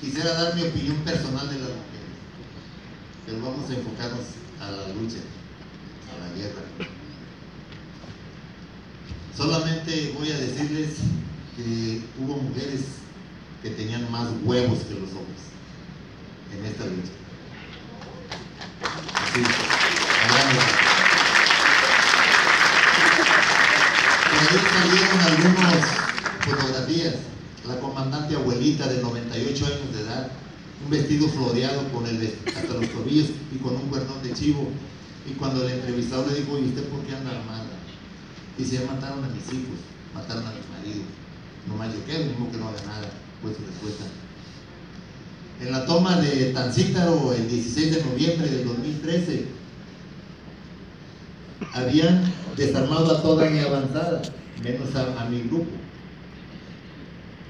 Quisiera dar mi opinión personal de las mujeres, pero vamos a enfocarnos a la lucha, a la guerra. Solamente voy a decirles que hubo mujeres que tenían más huevos que los hombres en esta lucha. Sí, Por ahí salieron fotografías. La comandante abuelita de 98 años de edad, un vestido floreado con el hasta los tobillos y con un cuernón de chivo. Y cuando el entrevistador le dijo, ¿y usted por qué anda armada? Dice, mataron a mis hijos, mataron a mi marido. No más yo qué, mismo que no haga nada, fue su respuesta. En la toma de Tancítaro el 16 de noviembre del 2013, habían desarmado a toda mi avanzada, menos a, mi grupo.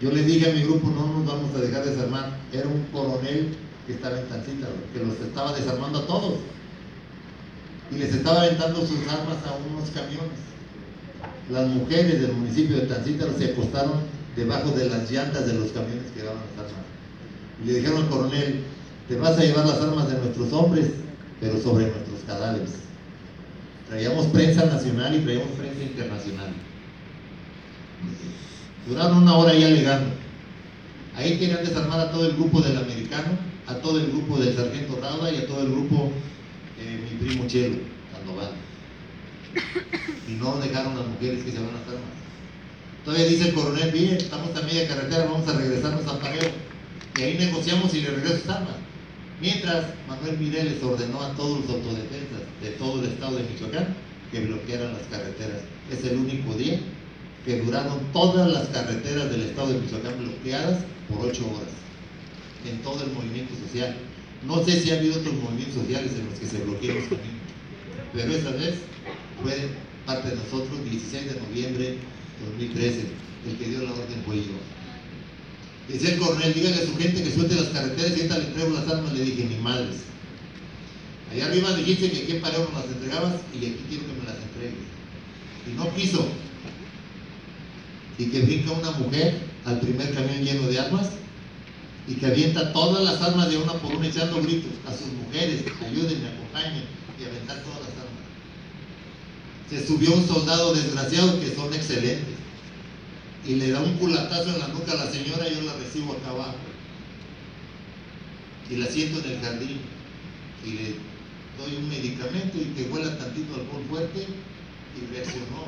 Yo le dije a mi grupo, no nos vamos a dejar desarmar. Era un coronel que estaba en Tancítaro, que los estaba desarmando a todos. Y les estaba aventando sus armas a unos camiones. Las mujeres del municipio de Tancítaro se acostaron debajo de las llantas de los camiones que daban las armas. Y le dijeron al coronel, te vas a llevar las armas de nuestros hombres, pero sobre nuestros cadáveres. Traíamos prensa nacional y traíamos prensa internacional. Duraron una hora ya alegando. Ahí querían desarmar a todo el grupo del americano, a todo el grupo del sargento Rauda y a todo el grupo eh, mi primo Chelo, Sandoval. Y no dejaron a las mujeres que se van las armas. Todavía dice el coronel, bien, estamos a media carretera, vamos a regresarnos a Pareo. Y ahí negociamos y le regreso sus armas. Mientras Manuel Mireles ordenó a todos los autodefensas de todo el estado de Michoacán que bloquearan las carreteras. Es el único día que duraron todas las carreteras del estado de Michoacán bloqueadas por ocho horas en todo el movimiento social. No sé si ha habido otros movimientos sociales en los que se bloquearon los caminos, pero esa vez fue parte de nosotros, 16 de noviembre de 2013, el que dio la orden fue yo. Decía el coronel, dígale a su gente que suelte las carreteras y ahorita le entrego las armas, le dije, ni madres. Allá arriba dijiste que aquí en Pareo no las entregabas y aquí quiero que me las entregues. Y no quiso. Y que brinca una mujer al primer camión lleno de armas y que avienta todas las armas de una por una echando gritos a sus mujeres, ayúdenme, acompañen y aventar todas las armas. Se subió un soldado desgraciado que son excelentes y le da un culatazo en la nuca a la señora, yo la recibo acá abajo. Y la siento en el jardín y le doy un medicamento y que huela tantito alcohol fuerte y reaccionó.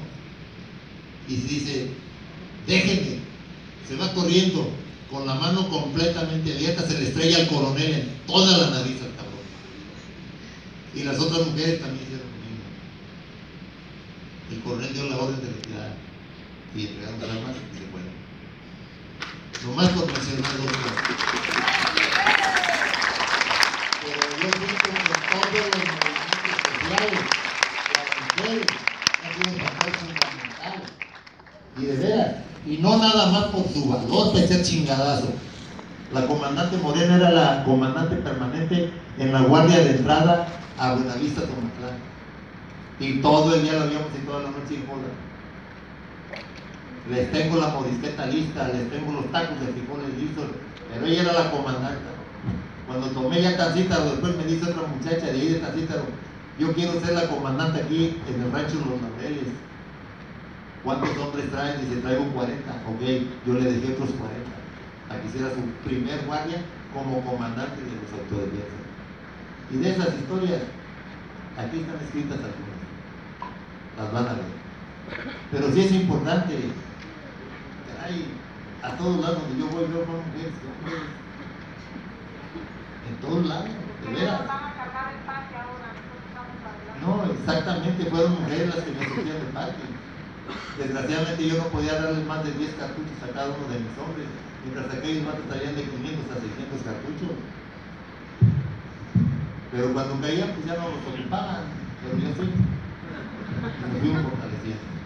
Y dice, déjenme, se va corriendo con la mano completamente abierta, se le estrella al coronel en toda la nariz al cabrón. Y las otras mujeres también hicieron lo. El coronel dio la orden de retirar y entregaron las armas y se fueron. Nomás por mencionar dos. Pero yo pienso que todos los movimientos sociales, las mujeres, han sido un papel fundamental. Y de veras, y no nada más por su valor de ser chingadazo. La comandante Morena era la comandante permanente en la guardia de entrada a Buenavista, Tomatlán. Y todo el día lo habíamos y toda la noche en joda les tengo la morisqueta lista, les tengo los tacos de frijoles listos, pero ella era la comandante. Cuando tomé ya Tancítaro, después me dice otra muchacha de ahí de Tancítaro, yo quiero ser la comandante aquí en el rancho Los Laureles. ¿Cuántos hombres traen? Dice, traigo 40. Ok, yo le dejé otros 40. Aquí será su primer guardia como comandante de los autodefensas. Y de esas historias, aquí están escritas algunas. Las van a ver. Pero sí es importante hay a todos lados donde yo voy, mujeres que hombres. En todos lados, de veras. No, exactamente, fueron mujeres las que me surgían del parque. Desgraciadamente yo no podía darles más de 10 cartuchos a cada uno de mis hombres, mientras aquellos más traían de 500 a 600 cartuchos. Pero cuando caían, pues ya no los ocupaban, pero yo sí. Nos fuimos fortaleciendo.